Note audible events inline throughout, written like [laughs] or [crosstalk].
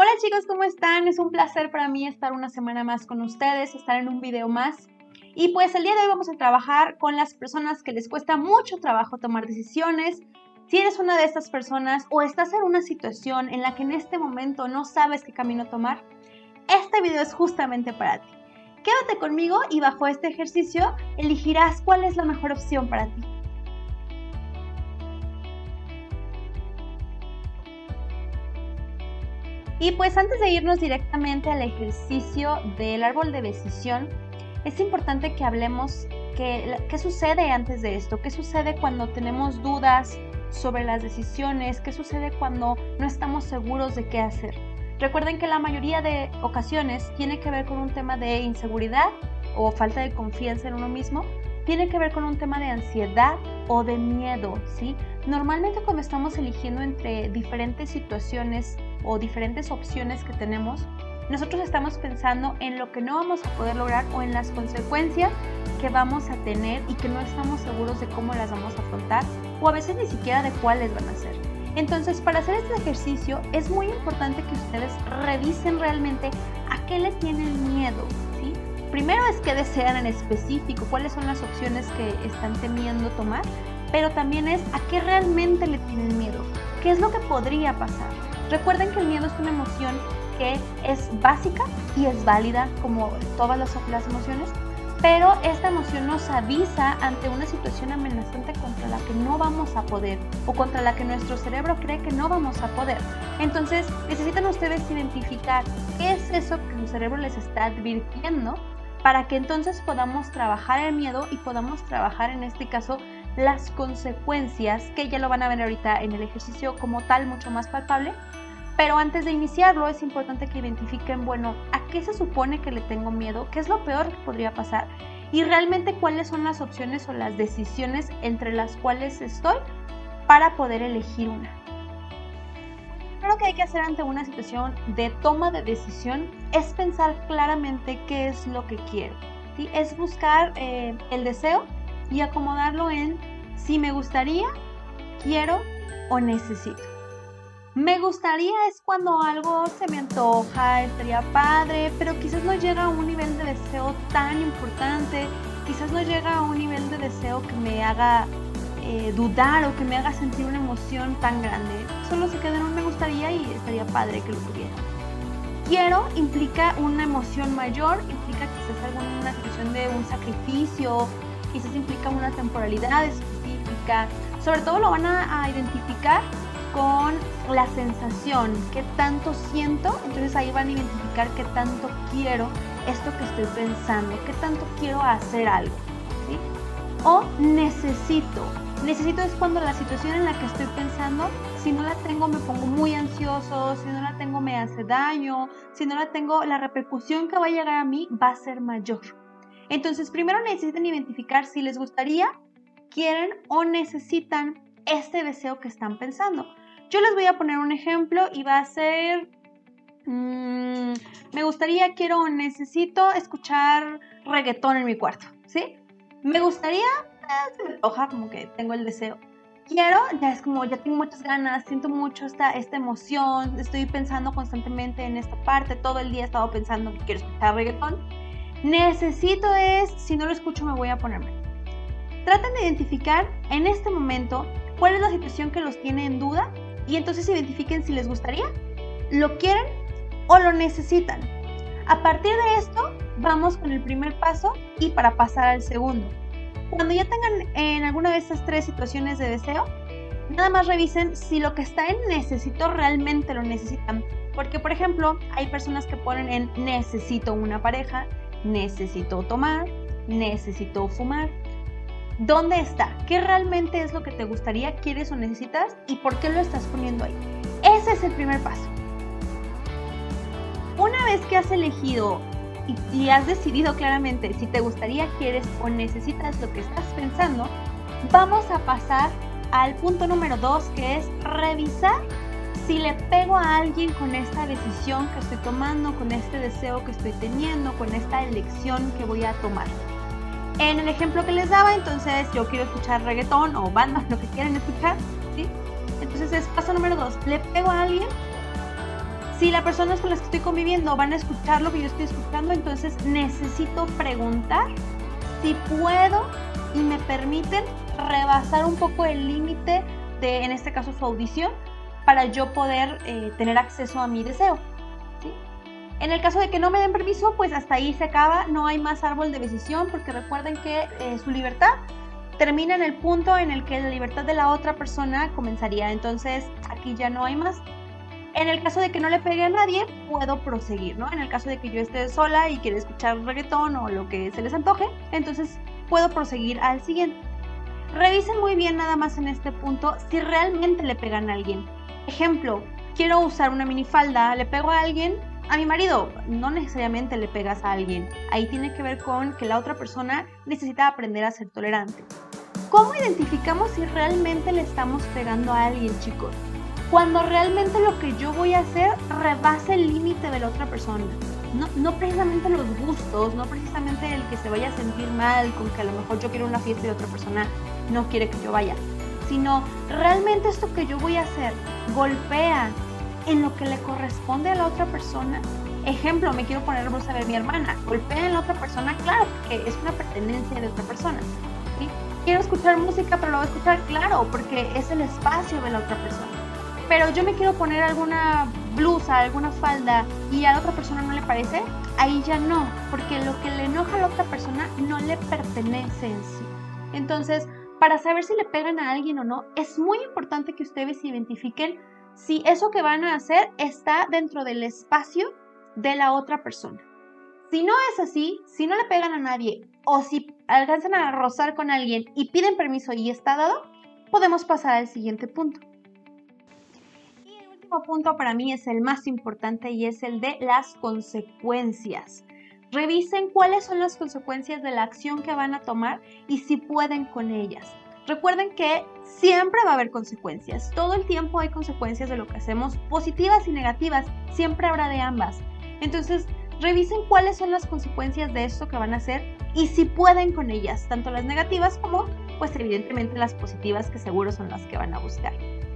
Hola chicos, ¿cómo están? Es un placer para mí estar una semana más con ustedes, estar en un video más. Y pues el día de hoy vamos a trabajar con las personas que les cuesta mucho trabajo tomar decisiones. Si eres una de estas personas o estás en una situación en la que en este momento no sabes qué camino tomar, este video es justamente para ti. Quédate conmigo y bajo este ejercicio elegirás cuál es la mejor opción para ti. Y pues antes de irnos directamente al ejercicio del árbol de decisión, es importante que hablemos qué, qué sucede antes de esto, qué sucede cuando tenemos dudas sobre las decisiones, qué sucede cuando no estamos seguros de qué hacer. Recuerden que la mayoría de ocasiones tiene que ver con un tema de inseguridad o falta de confianza en uno mismo, tiene que ver con un tema de ansiedad o de miedo, ¿sí? Normalmente cuando estamos eligiendo entre diferentes situaciones o diferentes opciones que tenemos, nosotros estamos pensando en lo que no vamos a poder lograr o en las consecuencias que vamos a tener y que no estamos seguros de cómo las vamos a afrontar o a veces ni siquiera de cuáles van a ser. Entonces, para hacer este ejercicio es muy importante que ustedes revisen realmente a qué le tienen miedo, ¿sí? Primero es qué desean en específico, cuáles son las opciones que están temiendo tomar, pero también es a qué realmente le tienen miedo, qué es lo que podría pasar. Recuerden que el miedo es una emoción que es básica y es válida como todas las, las emociones, pero esta emoción nos avisa ante una situación amenazante contra la que no vamos a poder o contra la que nuestro cerebro cree que no vamos a poder. Entonces necesitan ustedes identificar qué es eso que su cerebro les está advirtiendo para que entonces podamos trabajar el miedo y podamos trabajar en este caso las consecuencias, que ya lo van a ver ahorita en el ejercicio como tal, mucho más palpable. Pero antes de iniciarlo es importante que identifiquen, bueno, ¿a qué se supone que le tengo miedo? ¿Qué es lo peor que podría pasar? Y realmente cuáles son las opciones o las decisiones entre las cuales estoy para poder elegir una. Lo que hay que hacer ante una situación de toma de decisión es pensar claramente qué es lo que quiero. ¿sí? Es buscar eh, el deseo y acomodarlo en si me gustaría, quiero o necesito. Me gustaría es cuando algo se me antoja, estaría padre, pero quizás no llega a un nivel de deseo tan importante, quizás no llega a un nivel de deseo que me haga eh, dudar o que me haga sentir una emoción tan grande. Solo se queda en un me gustaría y estaría padre que lo tuviera. Quiero implica una emoción mayor, implica quizás alguna situación de un sacrificio quizás implica una temporalidad específica. Sobre todo lo van a, identificar con la sensación, qué tanto siento, entonces ahí van a identificar qué tanto quiero esto que estoy pensando, qué tanto quiero hacer algo. ¿sí? O necesito. Necesito es cuando la situación en la que estoy pensando, si no la tengo me pongo muy ansioso, si no la tengo me hace daño, si no la tengo la repercusión que va a llegar a mí va a ser mayor. Entonces, primero necesitan identificar si les gustaría, quieren o necesitan este deseo que están pensando. Yo les voy a poner un ejemplo y va a ser, mm, me gustaría, quiero o necesito escuchar reggaetón en mi cuarto, ¿sí? Me gustaría, eh, se me antoja como que tengo el deseo. Quiero, ya es como, ya tengo muchas ganas, siento mucho esta, esta emoción, estoy pensando constantemente en esta parte, todo el día he estado pensando que quiero escuchar reggaetón Necesito es, si no lo escucho me voy a ponerme. Traten de identificar en este momento cuál es la situación que los tiene en duda y entonces identifiquen si les gustaría, lo quieren o lo necesitan. A partir de esto, vamos con el primer paso y para pasar al segundo. Cuando ya tengan en alguna de estas tres situaciones de deseo, nada más revisen si lo que está en necesito realmente lo necesitan. Porque, por ejemplo, hay personas que ponen en necesito una pareja, necesito tomar, necesito fumar. ¿Dónde está? ¿Qué realmente es lo que te gustaría, quieres o necesitas? ¿Y por qué lo estás poniendo ahí? Ese es el primer paso. Una vez que has elegido y, has decidido claramente si te gustaría, quieres o necesitas lo que estás pensando, vamos a pasar al punto número dos que es revisar si le pego a alguien con esta decisión que estoy tomando, con este deseo que estoy teniendo, con esta elección que voy a tomar. En el ejemplo que les daba, entonces yo quiero escuchar reggaetón o banda, [laughs] lo que quieran escuchar, ¿sí? Entonces es paso número dos, le pego a alguien. Si la persona con las que estoy conviviendo van a escuchar lo que yo estoy escuchando, entonces necesito preguntar si puedo y me permiten rebasar un poco el límite de, en este caso, su audición, para yo poder eh, tener acceso a mi deseo. En el caso de que no me den permiso, pues hasta ahí se acaba, no hay más árbol de decisión, porque recuerden que eh, su libertad termina en el punto en el que la libertad de la otra persona comenzaría. Entonces, aquí ya no hay más. En el caso de que no le pegue a nadie, puedo proseguir, ¿no? En el caso de que yo esté sola y quiera escuchar reggaetón o lo que se les antoje, entonces puedo proseguir al siguiente. Revisen muy bien nada más en este punto si realmente le pegan a alguien. Ejemplo, quiero usar una minifalda, le pego a alguien, a mi marido, no necesariamente le pegas a alguien. Ahí tiene que ver con que la otra persona necesita aprender a ser tolerante. ¿Cómo identificamos si realmente le estamos pegando a alguien, chicos? Cuando realmente lo que yo voy a hacer rebase el límite de la otra persona. No, no, precisamente los gustos, no precisamente el que se vaya a sentir mal con que a lo mejor yo quiero una fiesta y otra persona no quiere que yo vaya, sino realmente esto que yo voy a hacer golpea en lo que le corresponde a la otra persona. Ejemplo, me quiero poner, vamos a ver, mi hermana, golpea en la otra persona, claro, que es una pertenencia de otra persona. Quiero escuchar música, pero lo voy a escuchar, claro, porque es el espacio de la otra persona. Pero yo me quiero poner alguna blusa, alguna falda y a la otra persona no le parece, ahí ya no, porque lo que le enoja a la otra persona no le pertenece en sí. Entonces, para saber si le pegan a alguien o no, es muy importante que ustedes identifiquen si eso que van a hacer está dentro del espacio de la otra persona. Si no es así, si no le pegan a nadie o si alcanzan a rozar con alguien y piden permiso y está dado, podemos pasar al siguiente punto. Y el último punto para mí es el más importante y es el de las consecuencias. Revisen cuáles son las consecuencias de la acción que van a tomar y si pueden con ellas. Recuerden que siempre va a haber consecuencias. Todo el tiempo hay consecuencias de lo que hacemos, positivas y negativas. Siempre habrá de ambas. Entonces, revisen cuáles son las consecuencias de esto que van a hacer y si pueden con ellas, tanto las negativas como, pues evidentemente las positivas que seguro son las que van a buscar.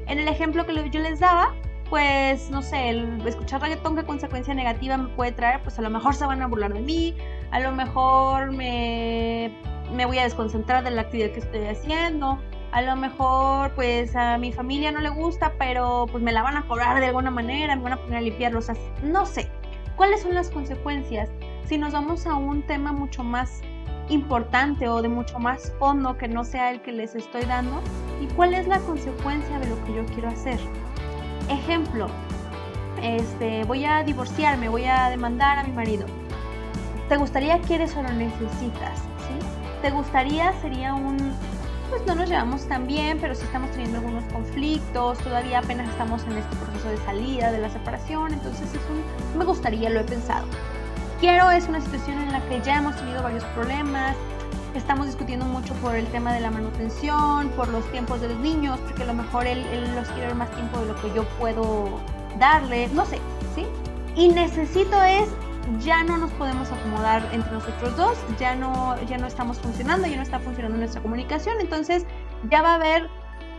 En el ejemplo que yo les daba, pues no sé, el escuchar reggaetón qué consecuencia negativa me puede traer, pues a lo mejor se van a burlar de mí, a lo mejor me me voy a desconcentrar de la actividad que estoy haciendo. A lo mejor pues a mi familia no le gusta, pero pues me la van a cobrar de alguna manera, me van a poner a limpiar los... No sé. ¿Cuáles son las consecuencias? Si nos vamos a un tema mucho más importante o de mucho más fondo que no sea el que les estoy dando, ¿y cuál es la consecuencia de lo que yo quiero hacer? Ejemplo, este, voy a divorciarme, voy a demandar a mi marido. ¿Te gustaría, quieres o lo necesitas? te gustaría sería un, pues no nos llevamos tan bien, pero sí estamos teniendo algunos conflictos, todavía apenas estamos en este proceso de salida, de la separación, entonces es un, me gustaría, lo he pensado. Quiero es una situación en la que ya hemos tenido varios problemas, estamos discutiendo mucho por el tema de la manutención, por los tiempos de los niños, porque a lo mejor él, él los quiere más tiempo de lo que yo puedo darle, no sé, ¿sí? Y necesito es ya no nos podemos acomodar entre nosotros dos, ya no, ya no estamos funcionando, ya no está funcionando nuestra comunicación, entonces ya va a haber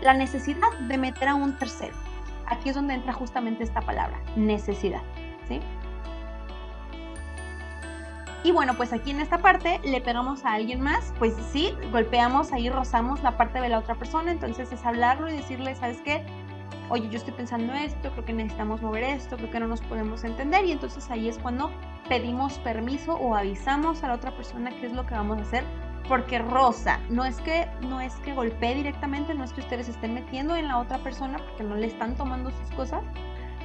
la necesidad de meter a un tercero. Aquí es donde entra justamente esta palabra, necesidad, ¿sí? Y bueno, pues aquí en esta parte le pegamos a alguien más, pues sí, golpeamos, ahí rozamos la parte de la otra persona, entonces es hablarlo y decirle, ¿sabes qué? Oye, yo estoy pensando esto, creo que necesitamos mover esto, creo que no nos podemos entender y entonces ahí es cuando pedimos permiso o avisamos a la otra persona qué es lo que vamos a hacer porque rosa, no es que no es que golpee directamente, no es que ustedes estén metiendo en la otra persona porque no le están tomando sus cosas,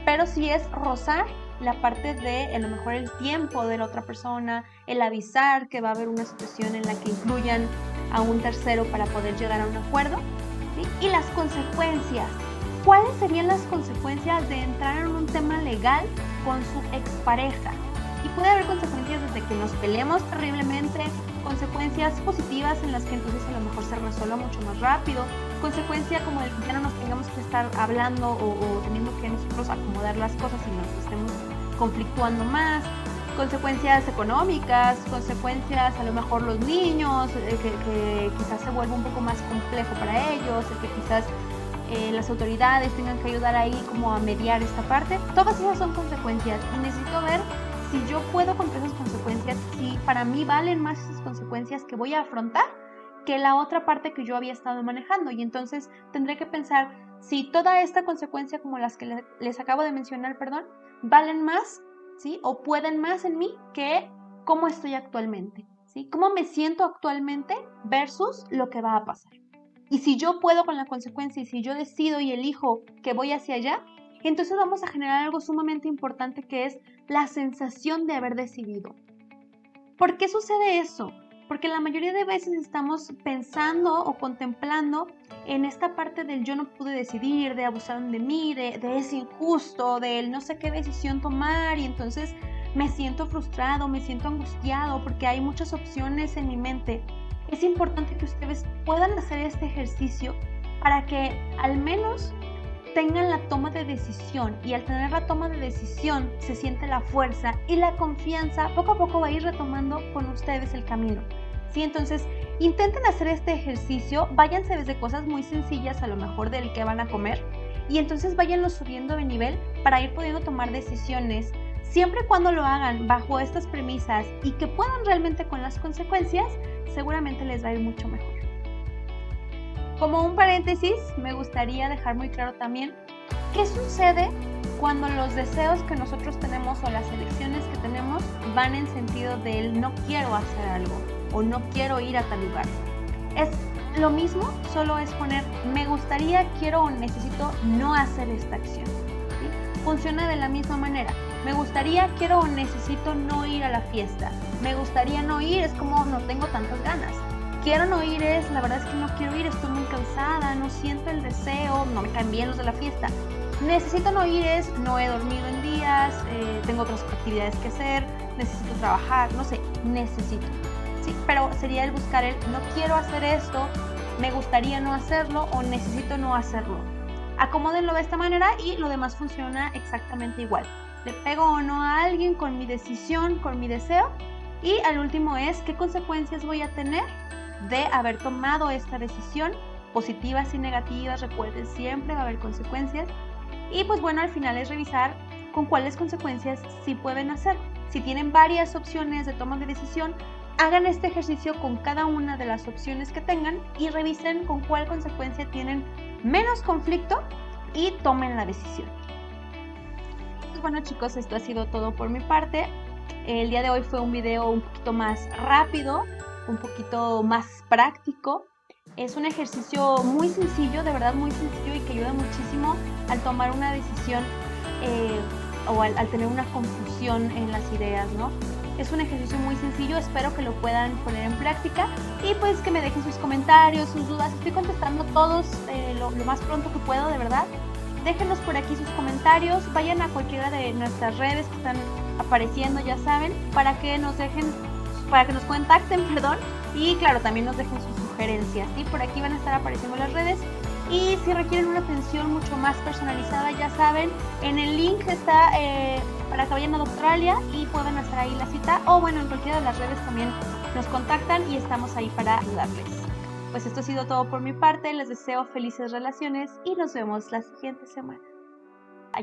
pero sí es rozar la parte de a lo mejor el tiempo de la otra persona, el avisar que va a haber una situación en la que incluyan a un tercero para poder llegar a un acuerdo y las consecuencias. ¿Cuáles serían las consecuencias de entrar en un tema legal con su expareja? Y puede haber consecuencias desde que nos peleemos terriblemente, consecuencias positivas en las que entonces a lo mejor se resuelva mucho más rápido, consecuencia como de que ya no nos tengamos que estar hablando o, teniendo que nosotros acomodar las cosas y nos estemos conflictuando más, consecuencias económicas, consecuencias a lo mejor los niños, eh, que, que, quizás se vuelva un poco más complejo para ellos, el que quizás eh, las autoridades tengan que ayudar ahí como a mediar esta parte. Todas esas son consecuencias y necesito ver si yo puedo contra esas consecuencias, si para mí valen más esas consecuencias que voy a afrontar que la otra parte que yo había estado manejando. Y entonces tendré que pensar si toda esta consecuencia como las que les acabo de mencionar, perdón, valen más, ¿sí? O pueden más en mí que cómo estoy actualmente, ¿sí? Cómo me siento actualmente versus lo que va a pasar. Y si yo puedo con la consecuencia y si yo decido y elijo que voy hacia allá, entonces vamos a generar algo sumamente importante que es la sensación de haber decidido. ¿Por qué sucede eso? Porque la mayoría de veces estamos pensando o contemplando en esta parte del yo no pude decidir, de abusar de mí, de, de es injusto, del no sé qué decisión tomar y entonces me siento frustrado, me siento angustiado porque hay muchas opciones en mi mente. Es importante que ustedes puedan hacer este ejercicio para que al menos tengan la toma de decisión y al tener la toma de decisión se siente la fuerza y la confianza poco a poco va a ir retomando con ustedes el camino. ¿Sí? Entonces, intenten hacer este ejercicio, váyanse desde cosas muy sencillas a lo mejor del que van a comer y entonces váyanlo subiendo de nivel para ir pudiendo tomar decisiones siempre y cuando lo hagan bajo estas premisas y que puedan realmente con las consecuencias, seguramente les va a ir mucho mejor. Como un paréntesis, me gustaría dejar muy claro también qué sucede cuando los deseos que nosotros tenemos o las elecciones que tenemos van en sentido del no quiero hacer algo o no quiero ir a tal lugar. Es lo mismo, solo es poner me gustaría, quiero o necesito no hacer esta acción. Funciona de la misma manera. Me gustaría, quiero o necesito no ir a la fiesta. Me gustaría no ir, es como no tengo tantas ganas. Quiero no ir es, la verdad es que no quiero ir, estoy muy cansada, no siento el deseo, no me caen bien los de la fiesta. Necesito no ir es, no he dormido en días, eh, tengo otras actividades que hacer, necesito trabajar, no sé, necesito. Sí, pero sería el buscar el no quiero hacer esto, me gustaría no hacerlo o necesito no hacerlo. Acomódenlo de esta manera y lo demás funciona exactamente igual le pego o no a alguien con mi decisión, con mi deseo. Y al último es qué consecuencias voy a tener de haber tomado esta decisión, positivas y negativas, recuerden, siempre va a haber consecuencias. Y pues bueno, al final es revisar con cuáles consecuencias sí pueden hacer. Si tienen varias opciones de toma de decisión, hagan este ejercicio con cada una de las opciones que tengan y revisen con cuál consecuencia tienen menos conflicto y tomen la decisión bueno chicos, esto ha sido todo por mi parte. El día de hoy fue un video un poquito más rápido, un poquito más práctico. Es un ejercicio muy sencillo, de verdad muy sencillo y que ayuda muchísimo al tomar una decisión eh, o al, tener una confusión en las ideas, ¿no? Es un ejercicio muy sencillo, espero que lo puedan poner en práctica y pues que me dejen sus comentarios, sus dudas. Estoy contestando todos eh, lo más pronto que puedo, de verdad déjenos por aquí sus comentarios, vayan a cualquiera de nuestras redes que están apareciendo, ya saben, para que nos dejen, para que nos contacten, [laughs] perdón, y claro, también nos dejen sus sugerencias, ¿sí? Por aquí van a estar apareciendo las redes. Y si requieren una atención mucho más personalizada, ya saben, en el link está eh, para que vayan a Australia y puedan hacer ahí la cita. O bueno, en cualquiera de las redes también nos contactan y estamos ahí para ayudarles. Pues esto ha sido todo por mi parte, les deseo felices relaciones y nos vemos la siguiente semana.